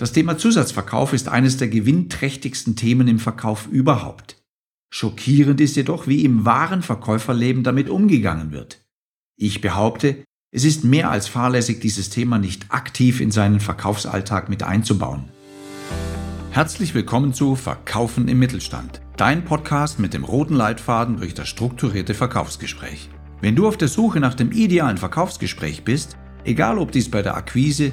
Das Thema Zusatzverkauf ist eines der gewinnträchtigsten Themen im Verkauf überhaupt. Schockierend ist jedoch, wie im wahren Verkäuferleben damit umgegangen wird. Ich behaupte, es ist mehr als fahrlässig, dieses Thema nicht aktiv in seinen Verkaufsalltag mit einzubauen. Herzlich willkommen zu Verkaufen im Mittelstand, dein Podcast mit dem roten Leitfaden durch das strukturierte Verkaufsgespräch. Wenn du auf der Suche nach dem idealen Verkaufsgespräch bist, egal ob dies bei der Akquise,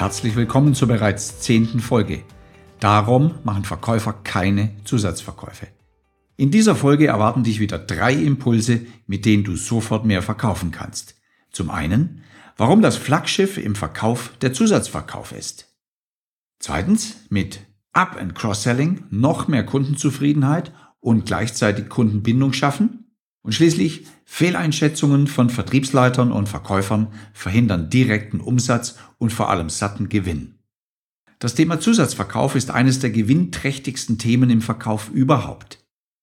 Herzlich willkommen zur bereits zehnten Folge. Darum machen Verkäufer keine Zusatzverkäufe. In dieser Folge erwarten dich wieder drei Impulse, mit denen du sofort mehr verkaufen kannst. Zum einen, warum das Flaggschiff im Verkauf der Zusatzverkauf ist. Zweitens, mit Up- and Cross-Selling noch mehr Kundenzufriedenheit und gleichzeitig Kundenbindung schaffen. Und schließlich Fehleinschätzungen von Vertriebsleitern und Verkäufern verhindern direkten Umsatz und vor allem satten Gewinn. Das Thema Zusatzverkauf ist eines der gewinnträchtigsten Themen im Verkauf überhaupt.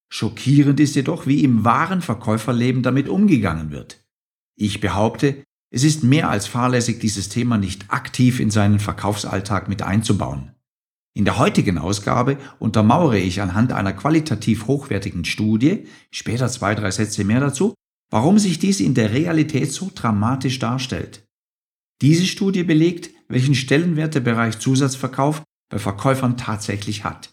Schockierend ist jedoch, wie im wahren Verkäuferleben damit umgegangen wird. Ich behaupte, es ist mehr als fahrlässig, dieses Thema nicht aktiv in seinen Verkaufsalltag mit einzubauen. In der heutigen Ausgabe untermauere ich anhand einer qualitativ hochwertigen Studie, später zwei, drei Sätze mehr dazu, warum sich dies in der Realität so dramatisch darstellt. Diese Studie belegt, welchen Stellenwert der Bereich Zusatzverkauf bei Verkäufern tatsächlich hat.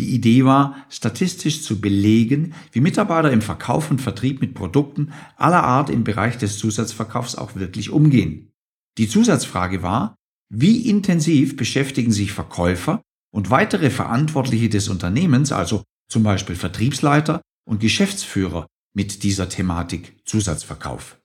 Die Idee war, statistisch zu belegen, wie Mitarbeiter im Verkauf und Vertrieb mit Produkten aller Art im Bereich des Zusatzverkaufs auch wirklich umgehen. Die Zusatzfrage war, wie intensiv beschäftigen sich Verkäufer und weitere Verantwortliche des Unternehmens, also zum Beispiel Vertriebsleiter und Geschäftsführer, mit dieser Thematik Zusatzverkauf.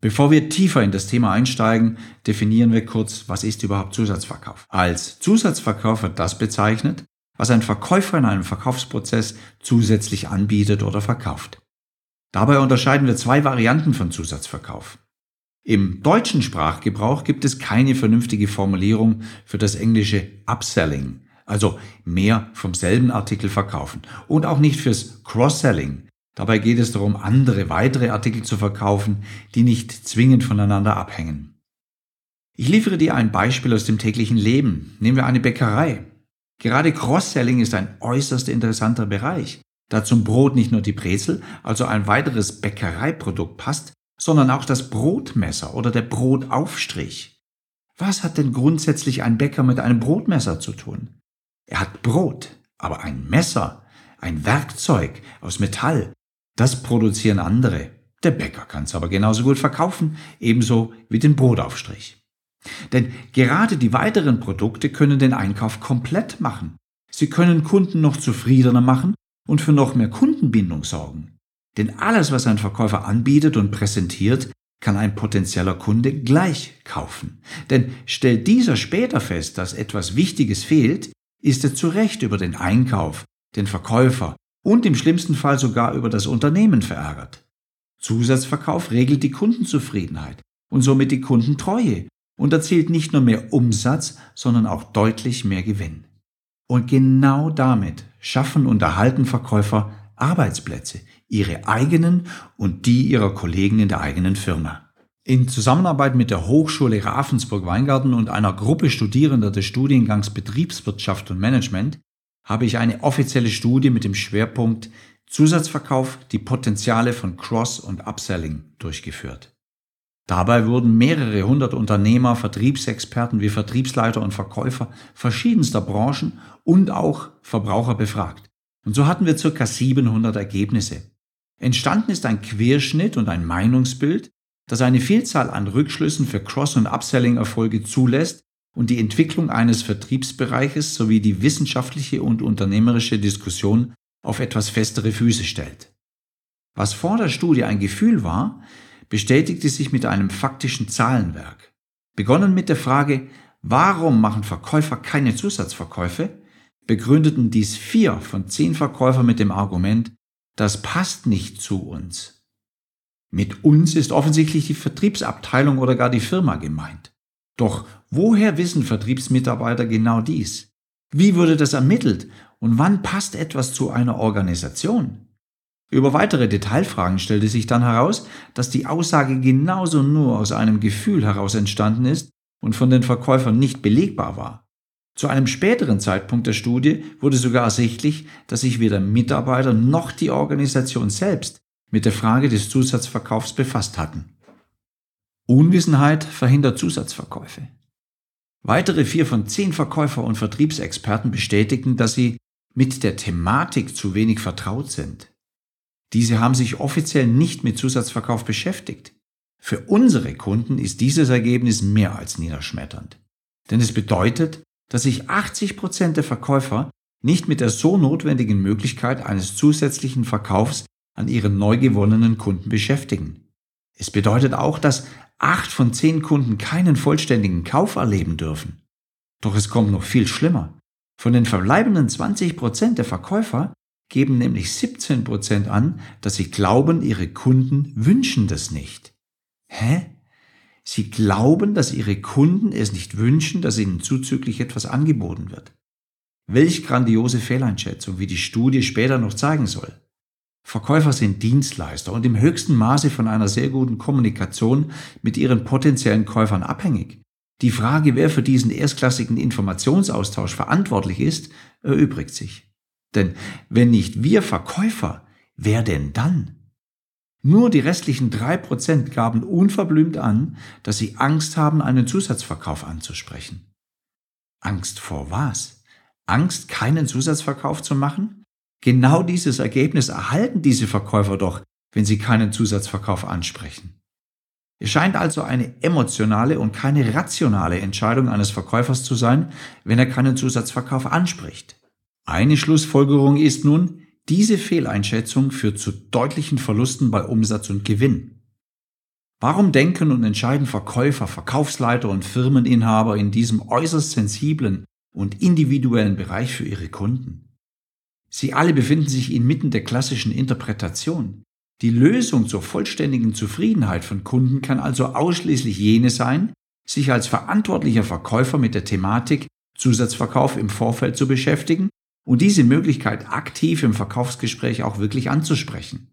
Bevor wir tiefer in das Thema einsteigen, definieren wir kurz, was ist überhaupt Zusatzverkauf. Als Zusatzverkauf wird das bezeichnet, was ein Verkäufer in einem Verkaufsprozess zusätzlich anbietet oder verkauft. Dabei unterscheiden wir zwei Varianten von Zusatzverkauf. Im deutschen Sprachgebrauch gibt es keine vernünftige Formulierung für das englische Upselling, also mehr vom selben Artikel verkaufen, und auch nicht fürs Cross-Selling. Dabei geht es darum, andere weitere Artikel zu verkaufen, die nicht zwingend voneinander abhängen. Ich liefere dir ein Beispiel aus dem täglichen Leben. Nehmen wir eine Bäckerei. Gerade Cross-Selling ist ein äußerst interessanter Bereich, da zum Brot nicht nur die Brezel, also ein weiteres Bäckereiprodukt passt, sondern auch das Brotmesser oder der Brotaufstrich. Was hat denn grundsätzlich ein Bäcker mit einem Brotmesser zu tun? Er hat Brot, aber ein Messer, ein Werkzeug aus Metall, das produzieren andere. Der Bäcker kann es aber genauso gut verkaufen, ebenso wie den Brotaufstrich. Denn gerade die weiteren Produkte können den Einkauf komplett machen. Sie können Kunden noch zufriedener machen und für noch mehr Kundenbindung sorgen. Denn alles, was ein Verkäufer anbietet und präsentiert, kann ein potenzieller Kunde gleich kaufen. Denn stellt dieser später fest, dass etwas Wichtiges fehlt, ist er zu Recht über den Einkauf, den Verkäufer und im schlimmsten Fall sogar über das Unternehmen verärgert. Zusatzverkauf regelt die Kundenzufriedenheit und somit die Kundentreue und erzielt nicht nur mehr Umsatz, sondern auch deutlich mehr Gewinn. Und genau damit schaffen und erhalten Verkäufer Arbeitsplätze, ihre eigenen und die ihrer Kollegen in der eigenen Firma. In Zusammenarbeit mit der Hochschule Ravensburg-Weingarten und einer Gruppe Studierender des Studiengangs Betriebswirtschaft und Management habe ich eine offizielle Studie mit dem Schwerpunkt Zusatzverkauf, die Potenziale von Cross- und Upselling durchgeführt. Dabei wurden mehrere hundert Unternehmer, Vertriebsexperten wie Vertriebsleiter und Verkäufer verschiedenster Branchen und auch Verbraucher befragt. Und so hatten wir circa 700 Ergebnisse. Entstanden ist ein Querschnitt und ein Meinungsbild, das eine Vielzahl an Rückschlüssen für Cross- und Upselling-Erfolge zulässt und die Entwicklung eines Vertriebsbereiches sowie die wissenschaftliche und unternehmerische Diskussion auf etwas festere Füße stellt. Was vor der Studie ein Gefühl war, bestätigte sich mit einem faktischen Zahlenwerk. Begonnen mit der Frage, Warum machen Verkäufer keine Zusatzverkäufe? Begründeten dies vier von zehn Verkäufern mit dem Argument, das passt nicht zu uns. Mit uns ist offensichtlich die Vertriebsabteilung oder gar die Firma gemeint. Doch woher wissen Vertriebsmitarbeiter genau dies? Wie wurde das ermittelt und wann passt etwas zu einer Organisation? Über weitere Detailfragen stellte sich dann heraus, dass die Aussage genauso nur aus einem Gefühl heraus entstanden ist und von den Verkäufern nicht belegbar war. Zu einem späteren Zeitpunkt der Studie wurde sogar ersichtlich, dass sich weder Mitarbeiter noch die Organisation selbst mit der Frage des Zusatzverkaufs befasst hatten. Unwissenheit verhindert Zusatzverkäufe. Weitere vier von zehn Verkäufer und Vertriebsexperten bestätigten, dass sie mit der Thematik zu wenig vertraut sind. Diese haben sich offiziell nicht mit Zusatzverkauf beschäftigt. Für unsere Kunden ist dieses Ergebnis mehr als niederschmetternd. Denn es bedeutet, dass sich 80 Prozent der Verkäufer nicht mit der so notwendigen Möglichkeit eines zusätzlichen Verkaufs an ihren neu gewonnenen Kunden beschäftigen. Es bedeutet auch, dass acht von zehn Kunden keinen vollständigen Kauf erleben dürfen. Doch es kommt noch viel schlimmer. Von den verbleibenden 20 Prozent der Verkäufer geben nämlich 17 Prozent an, dass sie glauben, ihre Kunden wünschen das nicht. Hä? Sie glauben, dass Ihre Kunden es nicht wünschen, dass Ihnen zuzüglich etwas angeboten wird. Welch grandiose Fehleinschätzung, wie die Studie später noch zeigen soll. Verkäufer sind Dienstleister und im höchsten Maße von einer sehr guten Kommunikation mit ihren potenziellen Käufern abhängig. Die Frage, wer für diesen erstklassigen Informationsaustausch verantwortlich ist, erübrigt sich. Denn wenn nicht wir Verkäufer, wer denn dann? Nur die restlichen drei Prozent gaben unverblümt an, dass sie Angst haben, einen Zusatzverkauf anzusprechen. Angst vor was? Angst, keinen Zusatzverkauf zu machen? Genau dieses Ergebnis erhalten diese Verkäufer doch, wenn sie keinen Zusatzverkauf ansprechen. Es scheint also eine emotionale und keine rationale Entscheidung eines Verkäufers zu sein, wenn er keinen Zusatzverkauf anspricht. Eine Schlussfolgerung ist nun, diese Fehleinschätzung führt zu deutlichen Verlusten bei Umsatz und Gewinn. Warum denken und entscheiden Verkäufer, Verkaufsleiter und Firmeninhaber in diesem äußerst sensiblen und individuellen Bereich für ihre Kunden? Sie alle befinden sich inmitten der klassischen Interpretation. Die Lösung zur vollständigen Zufriedenheit von Kunden kann also ausschließlich jene sein, sich als verantwortlicher Verkäufer mit der Thematik Zusatzverkauf im Vorfeld zu beschäftigen und diese Möglichkeit aktiv im Verkaufsgespräch auch wirklich anzusprechen.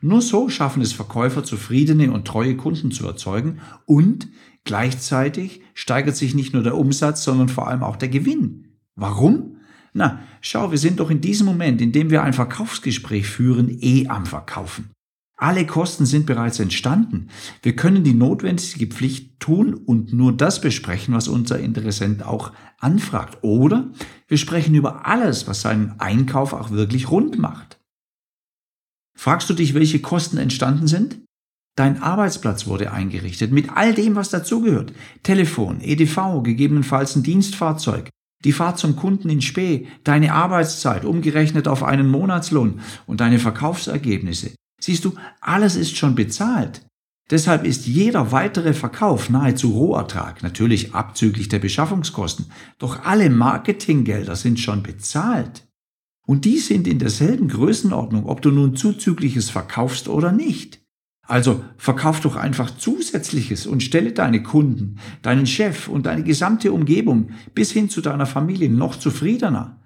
Nur so schaffen es Verkäufer, zufriedene und treue Kunden zu erzeugen und gleichzeitig steigert sich nicht nur der Umsatz, sondern vor allem auch der Gewinn. Warum? Na, schau, wir sind doch in diesem Moment, in dem wir ein Verkaufsgespräch führen, eh am Verkaufen. Alle Kosten sind bereits entstanden. Wir können die notwendige Pflicht tun und nur das besprechen, was unser Interessent auch anfragt. Oder wir sprechen über alles, was seinen Einkauf auch wirklich rund macht. Fragst du dich, welche Kosten entstanden sind? Dein Arbeitsplatz wurde eingerichtet mit all dem, was dazugehört. Telefon, EDV, gegebenenfalls ein Dienstfahrzeug, die Fahrt zum Kunden in Spee, deine Arbeitszeit umgerechnet auf einen Monatslohn und deine Verkaufsergebnisse. Siehst du, alles ist schon bezahlt. Deshalb ist jeder weitere Verkauf nahezu Rohertrag, natürlich abzüglich der Beschaffungskosten, doch alle Marketinggelder sind schon bezahlt. Und die sind in derselben Größenordnung, ob du nun zuzügliches verkaufst oder nicht. Also verkauf doch einfach Zusätzliches und stelle deine Kunden, deinen Chef und deine gesamte Umgebung bis hin zu deiner Familie noch zufriedener.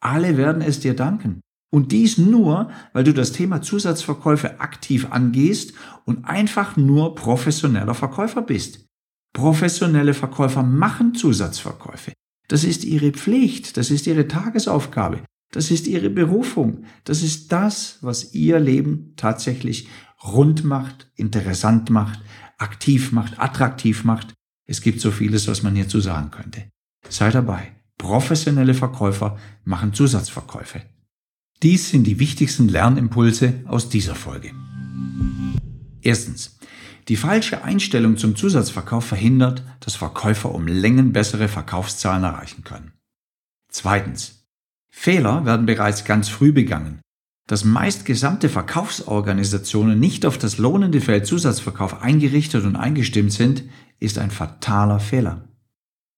Alle werden es dir danken. Und dies nur, weil du das Thema Zusatzverkäufe aktiv angehst und einfach nur professioneller Verkäufer bist. Professionelle Verkäufer machen Zusatzverkäufe. Das ist ihre Pflicht, das ist ihre Tagesaufgabe, das ist ihre Berufung, das ist das, was ihr Leben tatsächlich rund macht, interessant macht, aktiv macht, attraktiv macht. Es gibt so vieles, was man hierzu sagen könnte. Sei dabei. Professionelle Verkäufer machen Zusatzverkäufe. Dies sind die wichtigsten Lernimpulse aus dieser Folge. Erstens. Die falsche Einstellung zum Zusatzverkauf verhindert, dass Verkäufer um Längen bessere Verkaufszahlen erreichen können. Zweitens. Fehler werden bereits ganz früh begangen. Dass meist gesamte Verkaufsorganisationen nicht auf das lohnende Feld Zusatzverkauf eingerichtet und eingestimmt sind, ist ein fataler Fehler.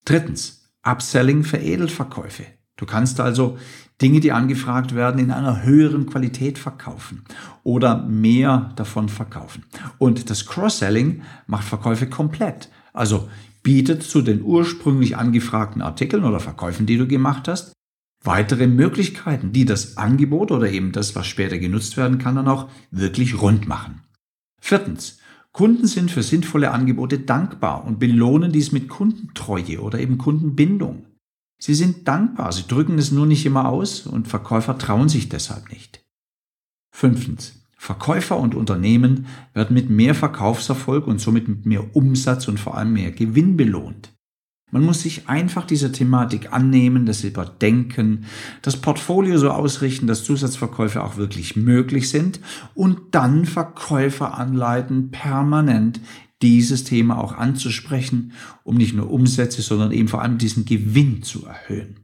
Drittens, Upselling für Edelverkäufe. Du kannst also Dinge, die angefragt werden, in einer höheren Qualität verkaufen oder mehr davon verkaufen. Und das Cross-Selling macht Verkäufe komplett. Also bietet zu den ursprünglich angefragten Artikeln oder Verkäufen, die du gemacht hast, weitere Möglichkeiten, die das Angebot oder eben das, was später genutzt werden kann, dann auch wirklich rund machen. Viertens. Kunden sind für sinnvolle Angebote dankbar und belohnen dies mit Kundentreue oder eben Kundenbindung. Sie sind dankbar, sie drücken es nur nicht immer aus und Verkäufer trauen sich deshalb nicht. Fünftens. Verkäufer und Unternehmen werden mit mehr Verkaufserfolg und somit mit mehr Umsatz und vor allem mehr Gewinn belohnt. Man muss sich einfach dieser Thematik annehmen, das überdenken, das Portfolio so ausrichten, dass Zusatzverkäufe auch wirklich möglich sind und dann Verkäufer anleiten, permanent dieses Thema auch anzusprechen, um nicht nur Umsätze, sondern eben vor allem diesen Gewinn zu erhöhen.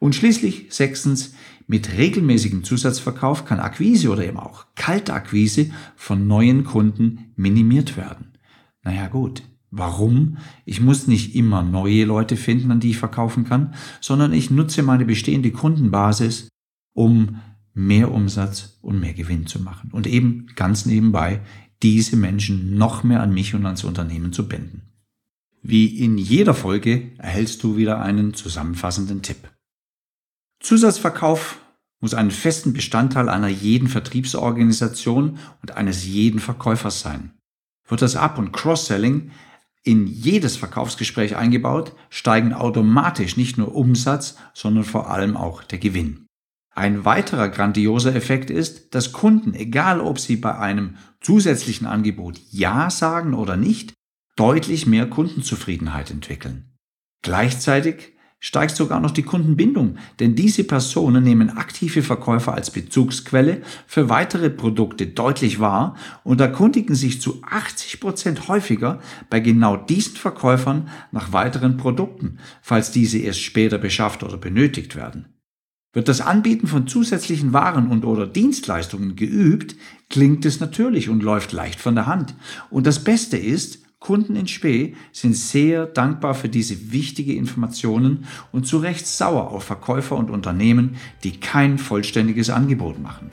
Und schließlich sechstens, mit regelmäßigem Zusatzverkauf kann Akquise oder eben auch Kaltakquise von neuen Kunden minimiert werden. Naja gut, warum? Ich muss nicht immer neue Leute finden, an die ich verkaufen kann, sondern ich nutze meine bestehende Kundenbasis, um mehr Umsatz und mehr Gewinn zu machen. Und eben ganz nebenbei diese Menschen noch mehr an mich und ans Unternehmen zu binden. Wie in jeder Folge erhältst du wieder einen zusammenfassenden Tipp. Zusatzverkauf muss einen festen Bestandteil einer jeden Vertriebsorganisation und eines jeden Verkäufers sein. Wird das Up- und Cross-Selling in jedes Verkaufsgespräch eingebaut, steigen automatisch nicht nur Umsatz, sondern vor allem auch der Gewinn. Ein weiterer grandioser Effekt ist, dass Kunden, egal ob sie bei einem zusätzlichen Angebot Ja sagen oder nicht, deutlich mehr Kundenzufriedenheit entwickeln. Gleichzeitig steigt sogar noch die Kundenbindung, denn diese Personen nehmen aktive Verkäufer als Bezugsquelle für weitere Produkte deutlich wahr und erkundigen sich zu 80 Prozent häufiger bei genau diesen Verkäufern nach weiteren Produkten, falls diese erst später beschafft oder benötigt werden. Wird das Anbieten von zusätzlichen Waren und oder Dienstleistungen geübt, klingt es natürlich und läuft leicht von der Hand. Und das Beste ist, Kunden in Spee sind sehr dankbar für diese wichtige Informationen und zu Recht sauer auf Verkäufer und Unternehmen, die kein vollständiges Angebot machen.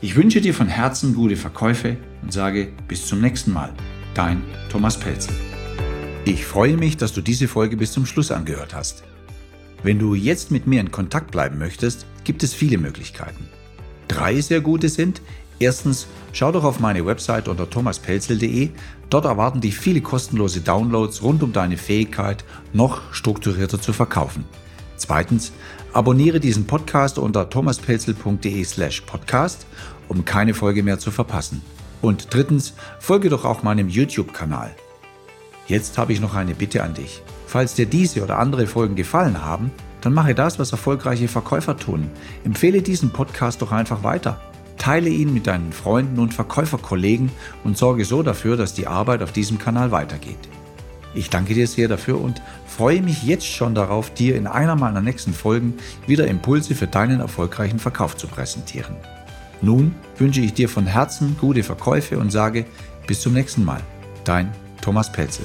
Ich wünsche dir von Herzen gute Verkäufe und sage bis zum nächsten Mal. Dein Thomas Pelzel. Ich freue mich, dass du diese Folge bis zum Schluss angehört hast. Wenn du jetzt mit mir in Kontakt bleiben möchtest, gibt es viele Möglichkeiten. Drei sehr gute sind, Erstens, schau doch auf meine Website unter thomaspelzel.de. Dort erwarten dich viele kostenlose Downloads rund um deine Fähigkeit, noch strukturierter zu verkaufen. Zweitens, abonniere diesen Podcast unter thomaspelzel.de slash podcast, um keine Folge mehr zu verpassen. Und drittens, folge doch auch meinem YouTube-Kanal. Jetzt habe ich noch eine Bitte an dich. Falls dir diese oder andere Folgen gefallen haben, dann mache das, was erfolgreiche Verkäufer tun. Empfehle diesen Podcast doch einfach weiter. Teile ihn mit deinen Freunden und Verkäuferkollegen und sorge so dafür, dass die Arbeit auf diesem Kanal weitergeht. Ich danke dir sehr dafür und freue mich jetzt schon darauf, dir in einer meiner nächsten Folgen wieder Impulse für deinen erfolgreichen Verkauf zu präsentieren. Nun wünsche ich dir von Herzen gute Verkäufe und sage bis zum nächsten Mal. Dein Thomas Pelzel.